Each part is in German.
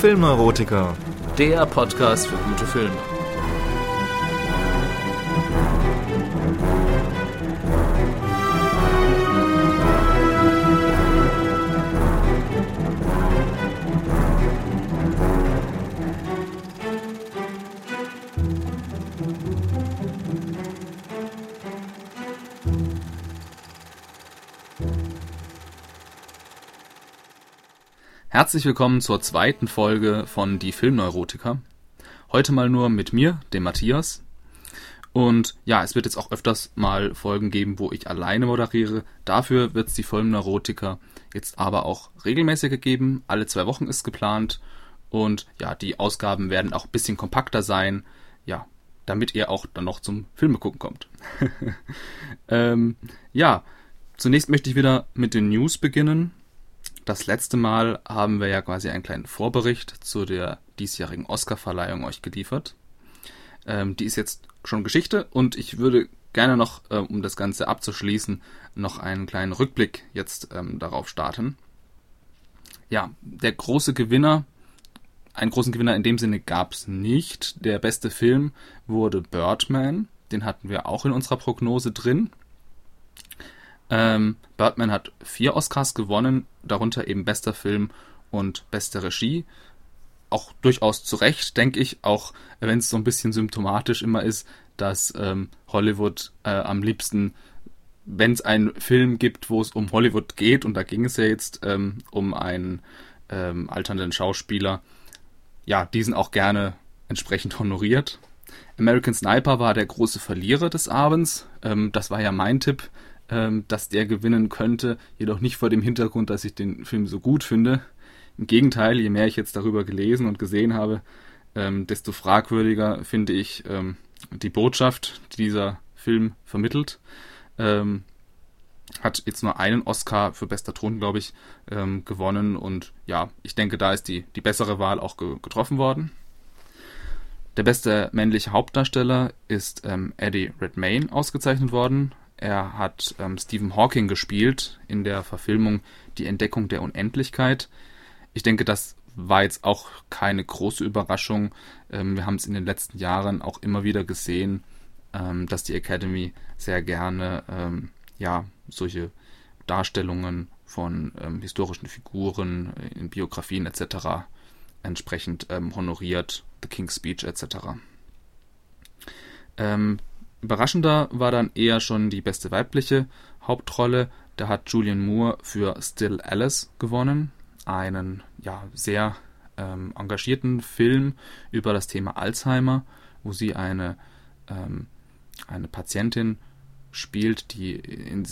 Filmneurotiker, der Podcast für gute Filme. Herzlich willkommen zur zweiten Folge von Die Filmneurotiker. Heute mal nur mit mir, dem Matthias. Und ja, es wird jetzt auch öfters mal Folgen geben, wo ich alleine moderiere. Dafür wird es die Filmneurotiker jetzt aber auch regelmäßiger geben. Alle zwei Wochen ist geplant. Und ja, die Ausgaben werden auch ein bisschen kompakter sein. Ja, damit ihr auch dann noch zum Filme gucken kommt. ähm, ja, zunächst möchte ich wieder mit den News beginnen. Das letzte Mal haben wir ja quasi einen kleinen Vorbericht zu der diesjährigen Oscar-Verleihung euch geliefert. Ähm, die ist jetzt schon Geschichte und ich würde gerne noch, äh, um das Ganze abzuschließen, noch einen kleinen Rückblick jetzt ähm, darauf starten. Ja, der große Gewinner, einen großen Gewinner in dem Sinne gab es nicht. Der beste Film wurde Birdman. Den hatten wir auch in unserer Prognose drin. Ähm, Birdman hat vier Oscars gewonnen, darunter eben bester Film und beste Regie. Auch durchaus zu Recht, denke ich, auch wenn es so ein bisschen symptomatisch immer ist, dass ähm, Hollywood äh, am liebsten, wenn es einen Film gibt, wo es um Hollywood geht, und da ging es ja jetzt ähm, um einen ähm, alternden Schauspieler, ja, diesen auch gerne entsprechend honoriert. American Sniper war der große Verlierer des Abends. Ähm, das war ja mein Tipp ähm, dass der gewinnen könnte, jedoch nicht vor dem Hintergrund, dass ich den Film so gut finde. Im Gegenteil, je mehr ich jetzt darüber gelesen und gesehen habe, ähm, desto fragwürdiger finde ich ähm, die Botschaft, die dieser Film vermittelt. Ähm, hat jetzt nur einen Oscar für bester Ton, glaube ich, ähm, gewonnen und ja, ich denke, da ist die, die bessere Wahl auch ge getroffen worden. Der beste männliche Hauptdarsteller ist ähm, Eddie Redmayne ausgezeichnet worden. Er hat ähm, Stephen Hawking gespielt in der Verfilmung Die Entdeckung der Unendlichkeit. Ich denke, das war jetzt auch keine große Überraschung. Ähm, wir haben es in den letzten Jahren auch immer wieder gesehen, ähm, dass die Academy sehr gerne ähm, ja solche Darstellungen von ähm, historischen Figuren in Biografien etc. entsprechend ähm, honoriert, The King's Speech etc. Ähm, Überraschender war dann eher schon die beste weibliche Hauptrolle. Da hat Julian Moore für Still Alice gewonnen. Einen ja, sehr ähm, engagierten Film über das Thema Alzheimer, wo sie eine, ähm, eine Patientin spielt, die in,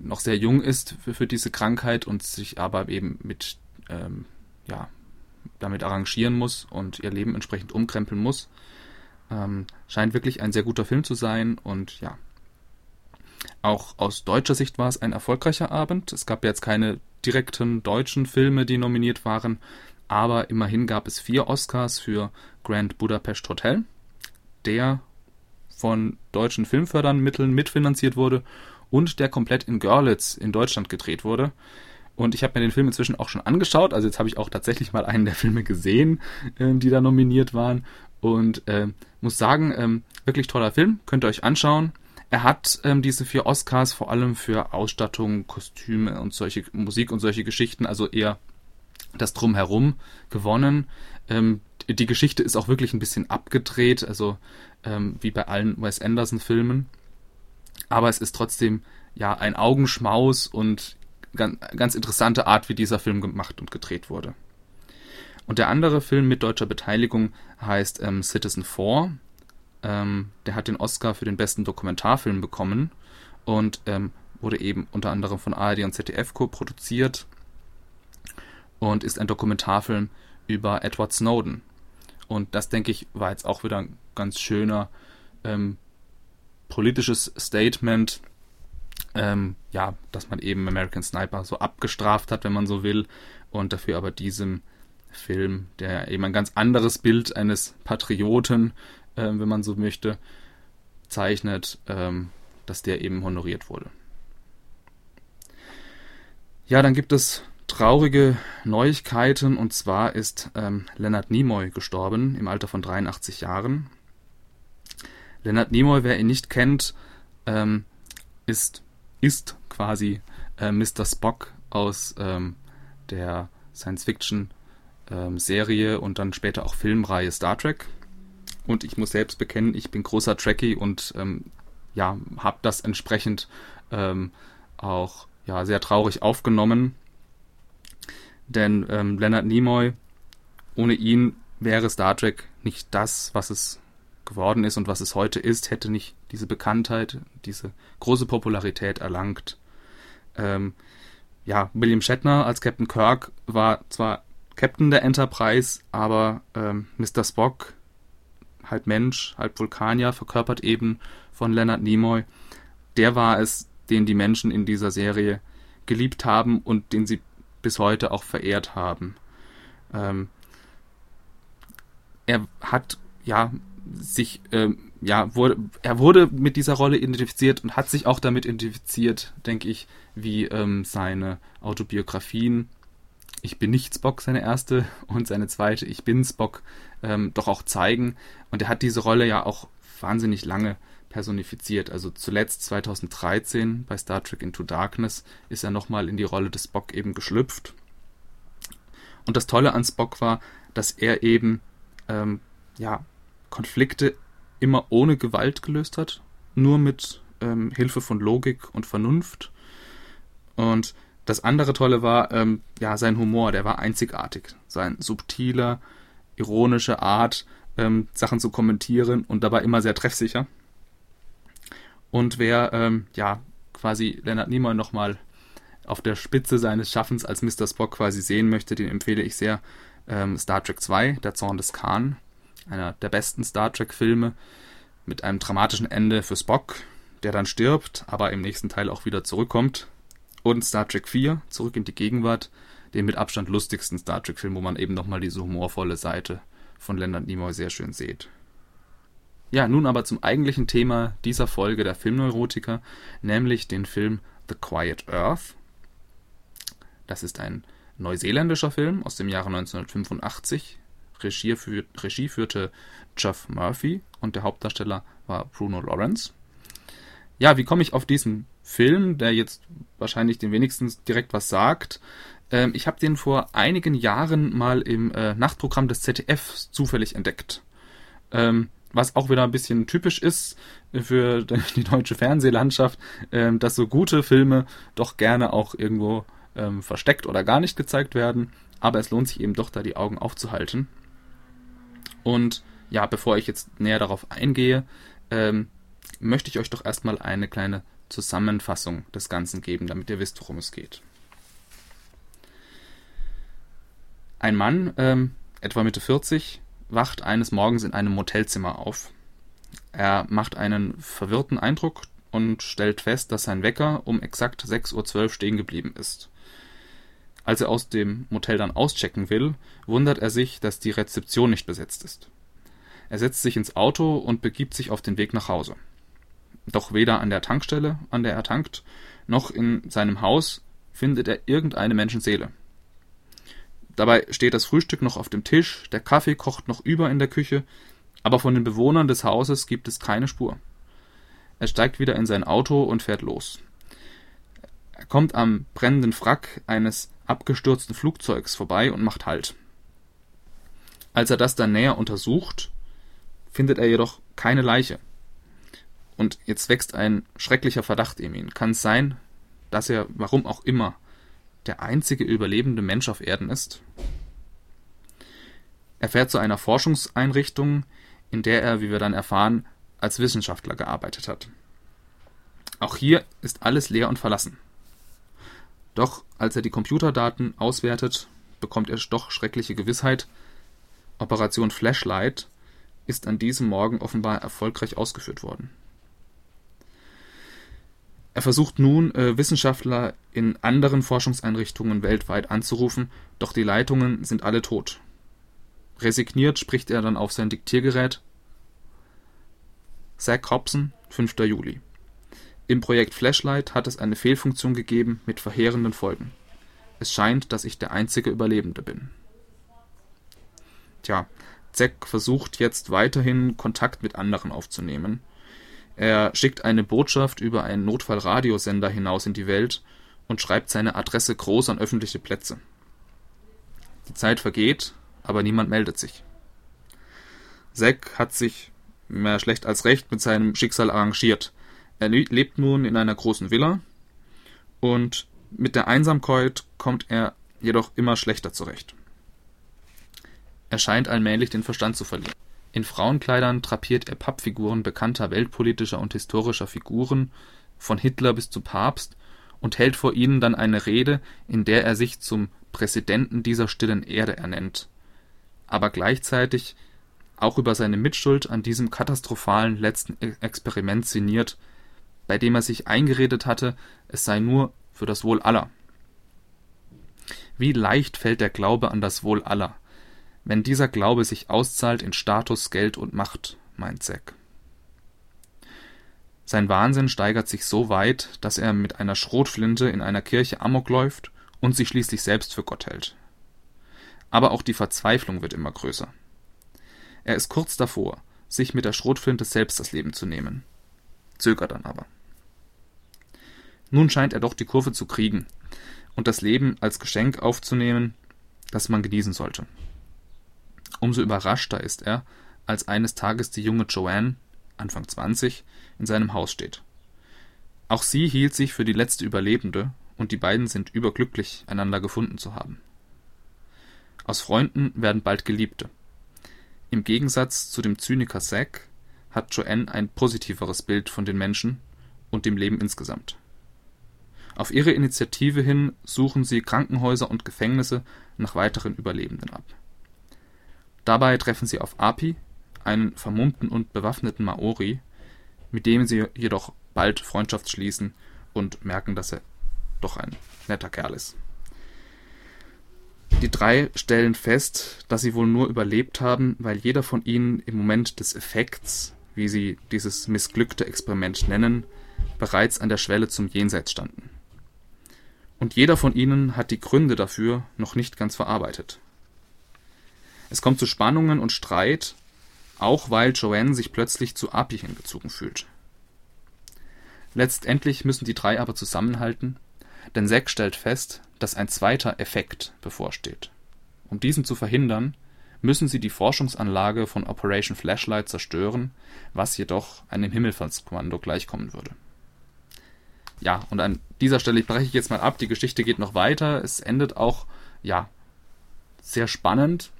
noch sehr jung ist für, für, diese Krankheit und sich aber eben mit ähm, ja, damit arrangieren muss und ihr Leben entsprechend umkrempeln muss. Ähm, scheint wirklich ein sehr guter Film zu sein und ja. Auch aus deutscher Sicht war es ein erfolgreicher Abend. Es gab jetzt keine direkten deutschen Filme, die nominiert waren, aber immerhin gab es vier Oscars für Grand Budapest Hotel, der von deutschen Filmfördermitteln mitfinanziert wurde und der komplett in Görlitz in Deutschland gedreht wurde. Und ich habe mir den Film inzwischen auch schon angeschaut. Also jetzt habe ich auch tatsächlich mal einen der Filme gesehen, äh, die da nominiert waren. Und äh, muss sagen, ähm, wirklich toller Film, könnt ihr euch anschauen. Er hat ähm, diese vier Oscars vor allem für Ausstattung, Kostüme und solche Musik und solche Geschichten, also eher das Drumherum gewonnen. Ähm, die Geschichte ist auch wirklich ein bisschen abgedreht, also ähm, wie bei allen Wes Anderson-Filmen. Aber es ist trotzdem ja ein Augenschmaus und ganz, ganz interessante Art, wie dieser Film gemacht und gedreht wurde. Und der andere Film mit deutscher Beteiligung heißt ähm, Citizen 4. Ähm, der hat den Oscar für den besten Dokumentarfilm bekommen und ähm, wurde eben unter anderem von ARD und ZDF co-produziert und ist ein Dokumentarfilm über Edward Snowden. Und das, denke ich, war jetzt auch wieder ein ganz schöner ähm, politisches Statement, ähm, ja, dass man eben American Sniper so abgestraft hat, wenn man so will, und dafür aber diesem Film, der eben ein ganz anderes Bild eines Patrioten, äh, wenn man so möchte, zeichnet, ähm, dass der eben honoriert wurde. Ja, dann gibt es traurige Neuigkeiten und zwar ist ähm, Leonard Nimoy gestorben im Alter von 83 Jahren. Leonard Nimoy, wer ihn nicht kennt, ähm, ist, ist quasi äh, Mr. Spock aus ähm, der Science-Fiction-Serie ähm, und dann später auch Filmreihe Star Trek. Und ich muss selbst bekennen, ich bin großer Trekkie und ähm, ja, habe das entsprechend ähm, auch ja, sehr traurig aufgenommen. Denn ähm, Leonard Nimoy, ohne ihn wäre Star Trek nicht das, was es geworden ist und was es heute ist, hätte nicht diese Bekanntheit, diese große Popularität erlangt. Ähm, ja, William Shatner als Captain Kirk war zwar Captain der Enterprise, aber ähm, Mr. Spock, halb Mensch, halb Vulkanier, verkörpert eben von Leonard Nimoy, der war es, den die Menschen in dieser Serie geliebt haben und den sie bis heute auch verehrt haben. Ähm, er hat ja sich ähm, ja wurde er wurde mit dieser Rolle identifiziert und hat sich auch damit identifiziert, denke ich, wie ähm, seine Autobiografien Ich bin nicht Spock, seine erste und seine zweite Ich bin Spock ähm, doch auch zeigen. Und er hat diese Rolle ja auch wahnsinnig lange personifiziert. Also zuletzt 2013 bei Star Trek Into Darkness ist er nochmal in die Rolle des Spock eben geschlüpft. Und das Tolle an Spock war, dass er eben ähm, ja, Konflikte immer ohne Gewalt gelöst hat, nur mit ähm, Hilfe von Logik und Vernunft. Und das andere Tolle war, ähm, ja, sein Humor, der war einzigartig. Sein subtiler, ironische Art, ähm, Sachen zu kommentieren und dabei immer sehr treffsicher. Und wer, ähm, ja, quasi Leonard Nimoy nochmal auf der Spitze seines Schaffens als Mr. Spock quasi sehen möchte, den empfehle ich sehr ähm, Star Trek 2, Der Zorn des Khan einer der besten Star Trek-Filme, mit einem dramatischen Ende für Spock, der dann stirbt, aber im nächsten Teil auch wieder zurückkommt. Und Star Trek 4, Zurück in die Gegenwart, den mit Abstand lustigsten Star Trek-Film, wo man eben nochmal diese humorvolle Seite von Leonard Nimoy sehr schön sieht. Ja, nun aber zum eigentlichen Thema dieser Folge der Filmneurotiker, nämlich den Film The Quiet Earth. Das ist ein neuseeländischer Film aus dem Jahre 1985 Regie, für, Regie führte Jeff Murphy und der Hauptdarsteller war Bruno Lawrence. Ja, wie komme ich auf diesen Film, der jetzt wahrscheinlich den wenigsten direkt was sagt? Ähm, ich habe den vor einigen Jahren mal im äh, Nachtprogramm des ZDF zufällig entdeckt. Ähm, was auch wieder ein bisschen typisch ist für die deutsche Fernsehlandschaft, ähm, dass so gute Filme doch gerne auch irgendwo ähm, versteckt oder gar nicht gezeigt werden. Aber es lohnt sich eben doch, da die Augen aufzuhalten. Und ja, bevor ich jetzt näher darauf eingehe, ähm, möchte ich euch doch erstmal eine kleine Zusammenfassung des Ganzen geben, damit ihr wisst, worum es geht. Ein Mann, ähm, etwa Mitte 40, wacht eines Morgens in einem Motelzimmer auf. Er macht einen verwirrten Eindruck und stellt fest, dass sein Wecker um exakt 6.12 Uhr stehen geblieben ist. Als er aus dem Motel dann auschecken will, wundert er sich, dass die Rezeption nicht besetzt ist. Er setzt sich ins Auto und begibt sich auf den Weg nach Hause. Doch weder an der Tankstelle, an der er tankt, noch in seinem Haus findet er irgendeine Menschenseele. Dabei steht das Frühstück noch auf dem Tisch, der Kaffee kocht noch über in der Küche, aber von den Bewohnern des Hauses gibt es keine Spur. Er steigt wieder in sein Auto und fährt los. Er kommt am brennenden Wrack eines abgestürzten Flugzeugs vorbei und macht Halt. Als er das dann näher untersucht, findet er jedoch keine Leiche. Und jetzt wächst ein schrecklicher Verdacht in ihn. Kann es sein, dass er, warum auch immer, der einzige überlebende Mensch auf Erden ist? Er fährt zu einer Forschungseinrichtung, in der er, wie wir dann erfahren, als Wissenschaftler gearbeitet hat. Auch hier ist alles leer und verlassen. Doch als er die Computerdaten auswertet, bekommt er doch schreckliche Gewissheit. Operation Flashlight ist an diesem Morgen offenbar erfolgreich ausgeführt worden. Er versucht nun, äh, Wissenschaftler in anderen Forschungseinrichtungen weltweit anzurufen, doch die Leitungen sind alle tot. Resigniert spricht er dann auf sein Diktiergerät. Zach Hobson, 5. Juli. Im Projekt Flashlight hat es eine Fehlfunktion gegeben mit verheerenden Folgen. Es scheint, dass ich der einzige Überlebende bin. Tja, Zack versucht jetzt weiterhin Kontakt mit anderen aufzunehmen. Er schickt eine Botschaft über einen Notfallradiosender hinaus in die Welt und schreibt seine Adresse groß an öffentliche Plätze. Die Zeit vergeht, aber niemand meldet sich. Zack hat sich mehr schlecht als recht mit seinem Schicksal arrangiert. Er lebt nun in einer großen Villa und mit der Einsamkeit kommt er jedoch immer schlechter zurecht. Er scheint allmählich den Verstand zu verlieren. In Frauenkleidern drapiert er Pappfiguren bekannter weltpolitischer und historischer Figuren, von Hitler bis zu Papst, und hält vor ihnen dann eine Rede, in der er sich zum Präsidenten dieser stillen Erde ernennt, aber gleichzeitig auch über seine Mitschuld an diesem katastrophalen letzten e-, Experiment sinniert, bei dem er sich eingeredet hatte, es sei nur für das Wohl aller. Wie leicht fällt der Glaube an das Wohl aller, wenn dieser Glaube sich auszahlt in Status, Geld und Macht, meint Zack. Sein Wahnsinn steigert sich so weit, dass er mit einer Schrotflinte in einer Kirche Amok läuft und sich schließlich selbst für Gott hält. Aber auch die Verzweiflung wird immer größer. Er ist kurz davor, sich mit der Schrotflinte selbst das Leben zu nehmen, zögert dann aber. Nun scheint er doch die Kurve zu kriegen und das Leben als Geschenk aufzunehmen, das man genießen sollte. Umso überraschter ist er, als eines Tages die junge Joanne, Anfang 20, in seinem Haus steht. Auch sie hielt sich für die letzte Überlebende und die beiden sind überglücklich, einander gefunden zu haben. Aus Freunden werden bald Geliebte. Im Gegensatz zu dem Zyniker Zack hat Joanne ein positiveres Bild von den Menschen und dem Leben insgesamt. Auf ihre Initiative hin suchen sie Krankenhäuser und Gefängnisse nach weiteren Überlebenden ab. Dabei treffen sie auf Api, einen vermummten und bewaffneten Maori, mit dem sie jedoch bald Freundschaft schließen und merken, dass er doch ein netter Kerl ist. Die drei stellen fest, dass sie wohl nur überlebt haben, weil jeder von ihnen im Moment des Effekts, wie sie dieses missglückte Experiment nennen, bereits an der Schwelle zum Jenseits standen. Und jeder von ihnen hat die Gründe dafür noch nicht ganz verarbeitet. Es kommt zu Spannungen und Streit, auch weil Joanne sich plötzlich zu Api hingezogen fühlt. Letztendlich müssen die drei aber zusammenhalten, denn Zack stellt fest, dass ein zweiter Effekt bevorsteht. Um diesen zu verhindern, müssen sie die Forschungsanlage von Operation Flashlight zerstören, was jedoch einem Himmelfahrtskommando gleichkommen würde. Ja, und an dieser Stelle breche ich jetzt mal ab. Die Geschichte geht noch weiter. Es endet auch, ja, sehr spannend.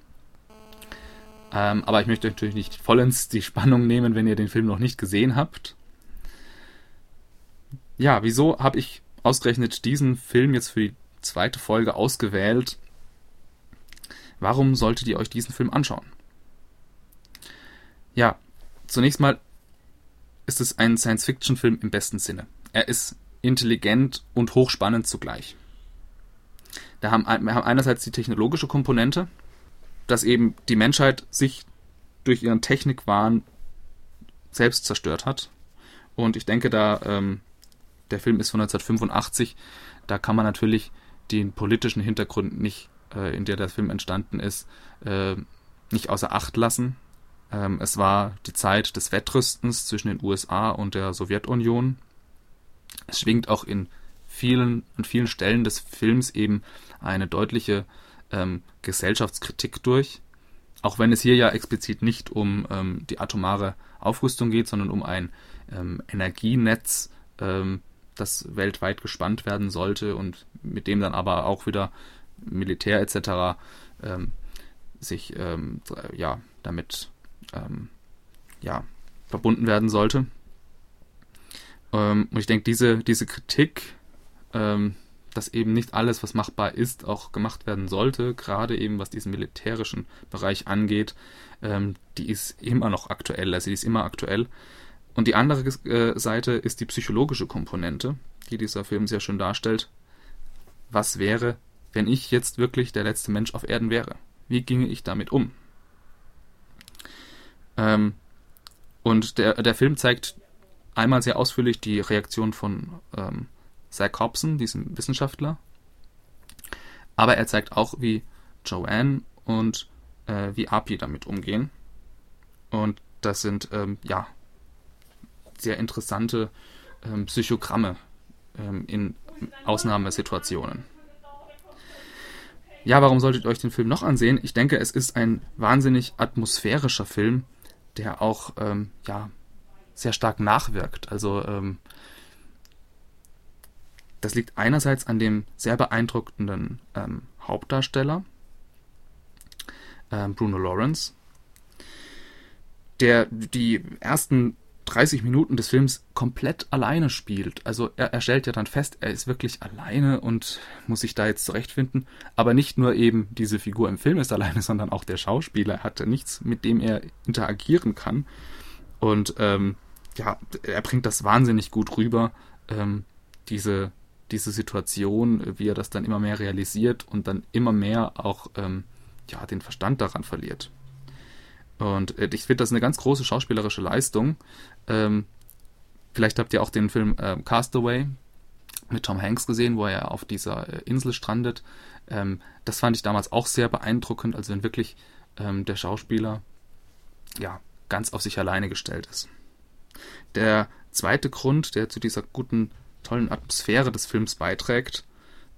Ähm, aber ich möchte natürlich nicht vollends die Spannung nehmen, wenn ihr den Film noch nicht gesehen habt. Ja, wieso habe ich ausgerechnet diesen Film jetzt für die zweite Folge ausgewählt? Warum solltet ihr euch diesen Film anschauen? Ja, zunächst mal ist es ein Science-Fiction-Film im besten Sinne. Er ist intelligent und hochspannend zugleich. Da haben, wir haben einerseits die technologische Komponente, dass eben die Menschheit sich durch ihren Technikwahn selbst zerstört hat. Und ich denke, da ähm, der Film ist von 1985, da kann man natürlich den politischen Hintergrund nicht, äh, in der der Film entstanden ist, äh, nicht außer Acht lassen. Ähm, es war die Zeit des Wettrüstens zwischen den USA und der Sowjetunion. Es schwingt auch in vielen, an vielen Stellen des Films eben eine deutliche ähm, Gesellschaftskritik durch. Auch wenn es hier ja explizit nicht um ähm, die atomare Aufrüstung geht, sondern um ein ähm, Energienetz, ähm, das weltweit gespannt werden sollte und mit dem dann aber auch wieder Militär etc. Ähm, sich ähm, ja damit ja verbunden werden sollte. und ich denke, diese, diese Kritik ähm, dass eben nicht alles, was machbar ist, auch gemacht werden sollte, gerade eben was diesen militärischen Bereich angeht, ähm, die ist immer noch aktuell, also die ist immer aktuell. Und die andere äh, Seite ist die psychologische Komponente, die dieser Film sehr schön darstellt. Was wäre, wenn ich jetzt wirklich der letzte Mensch auf Erden wäre? Wie ginge ich damit um? Ähm, und der, der Film zeigt einmal sehr ausführlich die Reaktion von ähm, Zach Hobson, diesem Wissenschaftler, Aber er zeigt auch, wie Joanne und äh, wie Api damit umgehen. Und das sind ähm, ja sehr interessante ähm, Psychogramme ähm, in Ausnahmesituationen. Ja, warum solltet ihr euch den Film noch ansehen? Ich denke, es ist ein wahnsinnig atmosphärischer Film, der auch ähm, ja, sehr stark nachwirkt. Also ähm, das liegt einerseits an dem sehr beeindruckenden ähm, Hauptdarsteller, ähm, Bruno Lawrence, der die ersten 30 Minuten des Films komplett alleine spielt. Also er, er stellt ja dann fest, er ist wirklich alleine und muss sich da jetzt zurechtfinden. Aber nicht nur eben diese Figur im Film ist alleine, sondern auch der Schauspieler hat nichts, mit dem er interagieren kann. Und ähm, ja, er bringt das wahnsinnig gut rüber, ähm, diese, diese Situation, wie er das dann immer mehr realisiert und dann immer mehr auch ähm, ja, den Verstand daran verliert. Und äh, ich finde das eine ganz große schauspielerische Leistung. Ähm, vielleicht habt ihr auch den Film äh, Castaway mit Tom Hanks gesehen, wo er auf dieser äh, Insel strandet. Ähm, das fand ich damals auch sehr beeindruckend, also wenn wirklich ähm, der Schauspieler ja ganz auf sich alleine gestellt ist. Der zweite Grund, der zu dieser guten, tollen Atmosphäre des Films beiträgt,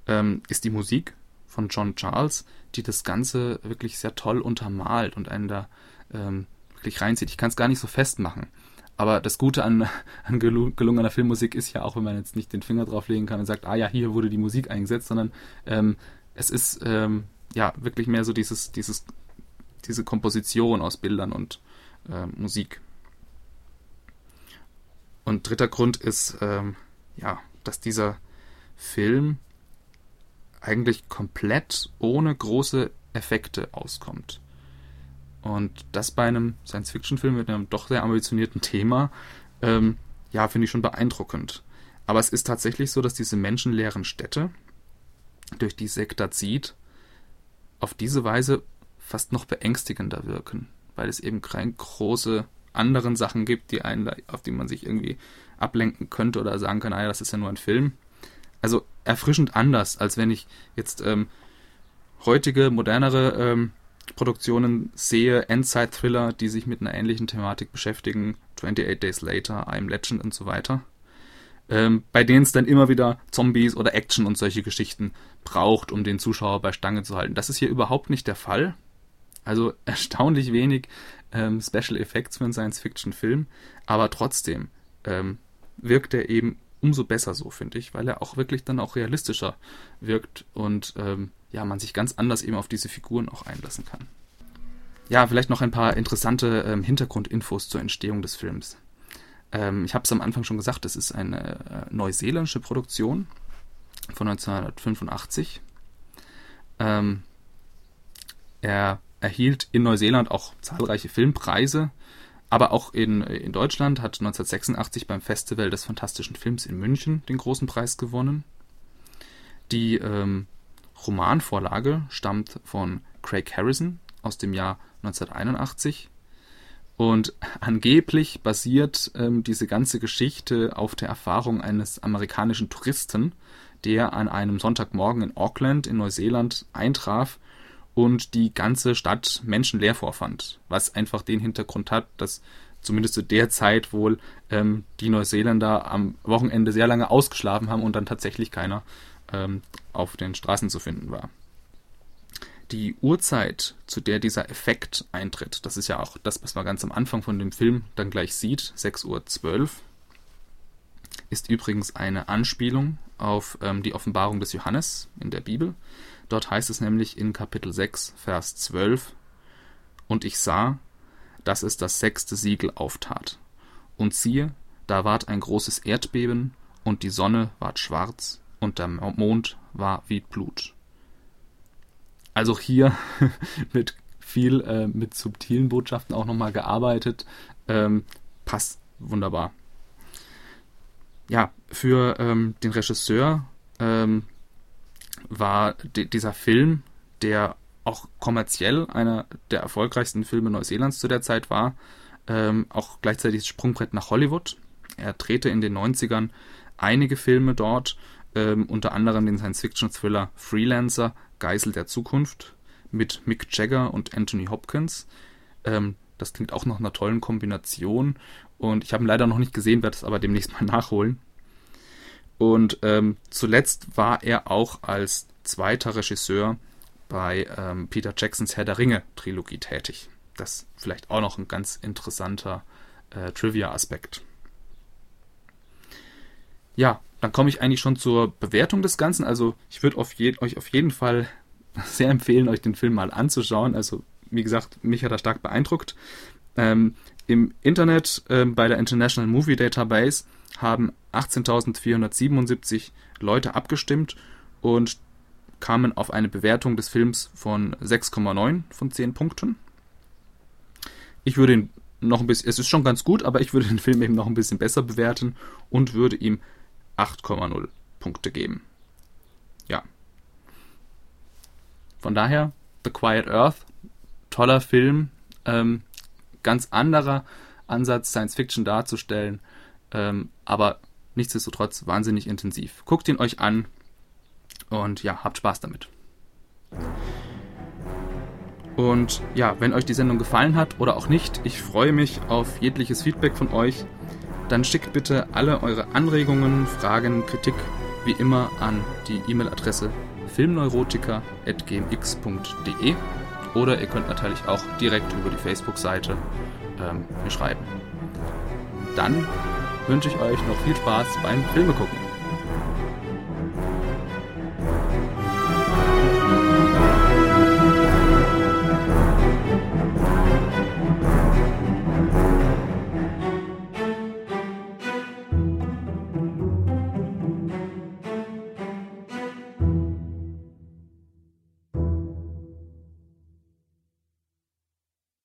ähm, ist die Musik von John Charles, die das Ganze wirklich sehr toll untermalt und einen da ähm, wirklich reinzieht. Ich kann es gar nicht so festmachen. Aber das Gute an, an gelungener Filmmusik ist ja auch, wenn man jetzt nicht den Finger drauflegen kann und sagt, ah ja, hier wurde die Musik eingesetzt, sondern ähm, es ist ähm, ja wirklich mehr so dieses, dieses, diese Komposition aus Bildern und äh, Musik. Und dritter Grund ist, ähm, ja, dass dieser Film eigentlich komplett ohne große Effekte auskommt. Und das bei einem Science-Fiction-Film mit einem doch sehr ambitionierten Thema, ähm, ja, finde ich schon beeindruckend. Aber es ist tatsächlich so, dass diese menschenleeren Städte, durch die Sekta zieht, auf diese Weise fast noch beängstigender wirken, weil es eben keine große anderen Sachen gibt, die einen, auf die man sich irgendwie ablenken könnte oder sagen kann, naja, das ist ja nur ein Film. Also erfrischend anders, als wenn ich jetzt ähm, heutige, modernere ähm, Produktionen sehe, Endzeit-Thriller, die sich mit einer ähnlichen Thematik beschäftigen, 28 Days Later, I'm Legend und so weiter, ähm, bei denen es dann immer wieder Zombies oder Action und solche Geschichten braucht, um den Zuschauer bei Stange zu halten. Das ist hier überhaupt nicht der Fall. Also erstaunlich wenig ähm, Special Effects für einen Science-Fiction-Film, aber trotzdem ähm, wirkt er eben umso besser so, finde ich, weil er auch wirklich dann auch realistischer wirkt und ähm, ja, man sich ganz anders eben auf diese Figuren auch einlassen kann. Ja, vielleicht noch ein paar interessante ähm, Hintergrundinfos zur Entstehung des Films. Ähm, ich habe es am Anfang schon gesagt, es ist eine äh, neuseeländische Produktion von 1985. Ähm, er erhielt in Neuseeland auch zahlreiche Filmpreise, aber auch in, in Deutschland hat 1986 beim Festival des fantastischen Films in München den großen Preis gewonnen. Die ähm, Romanvorlage stammt von Craig Harrison aus dem Jahr 1981 und angeblich basiert ähm, diese ganze Geschichte auf der Erfahrung eines amerikanischen Touristen, der an einem Sonntagmorgen in Auckland in Neuseeland eintraf und die ganze Stadt menschenleer vorfand. Was einfach den Hintergrund hat, dass zumindest zu der Zeit wohl ähm, die Neuseeländer am Wochenende sehr lange ausgeschlafen haben und dann tatsächlich keiner ähm, auf den Straßen zu finden war. Die Uhrzeit, zu der dieser Effekt eintritt, das ist ja auch das, was man ganz am Anfang von dem Film dann gleich sieht, 6.12 Uhr, ist übrigens eine Anspielung auf ähm, die Offenbarung des Johannes in der Bibel. Dort heißt es nämlich in Kapitel 6, Vers 12, Und ich sah, dass es das sechste Siegel auftat. Und siehe, da ward ein großes Erdbeben, und die Sonne ward schwarz, und der Mond war wie Blut. Also hier wird viel äh, mit subtilen Botschaften auch nochmal gearbeitet. Ähm, passt wunderbar. Ja, für ähm, den Regisseur ähm, war dieser Film, der auch kommerziell einer der erfolgreichsten Filme Neuseelands zu der Zeit war, ähm, auch gleichzeitig das Sprungbrett nach Hollywood. Er drehte in den 90ern einige Filme dort ähm, unter anderem den Science-Fiction-Thriller Freelancer, Geisel der Zukunft mit Mick Jagger und Anthony Hopkins. Ähm, das klingt auch nach einer tollen Kombination und ich habe ihn leider noch nicht gesehen, werde es aber demnächst mal nachholen. Und ähm, zuletzt war er auch als zweiter Regisseur bei ähm, Peter Jacksons Herr der Ringe Trilogie tätig. Das ist vielleicht auch noch ein ganz interessanter äh, Trivia-Aspekt. Ja, dann komme ich eigentlich schon zur Bewertung des Ganzen. Also ich würde euch auf jeden Fall sehr empfehlen, euch den Film mal anzuschauen. Also wie gesagt, mich hat er stark beeindruckt. Ähm, Im Internet äh, bei der International Movie Database haben 18.477 Leute abgestimmt und kamen auf eine Bewertung des Films von 6,9 von 10 Punkten. Ich würde ihn noch ein bisschen, es ist schon ganz gut, aber ich würde den Film eben noch ein bisschen besser bewerten und würde ihm 8,0 Punkte geben. Ja. Von daher, The Quiet Earth, toller Film, ähm, ganz anderer Ansatz, Science Fiction darzustellen, ähm, aber nichtsdestotrotz wahnsinnig intensiv. Guckt ihn euch an und ja, habt Spaß damit. Und ja, wenn euch die Sendung gefallen hat oder auch nicht, ich freue mich auf jegliches Feedback von euch. Dann schickt bitte alle eure Anregungen, Fragen, Kritik wie immer an die E-Mail-Adresse filmneurotiker.gmx.de oder ihr könnt natürlich auch direkt über die Facebook-Seite ähm, mir schreiben. Dann wünsche ich euch noch viel Spaß beim Filme gucken.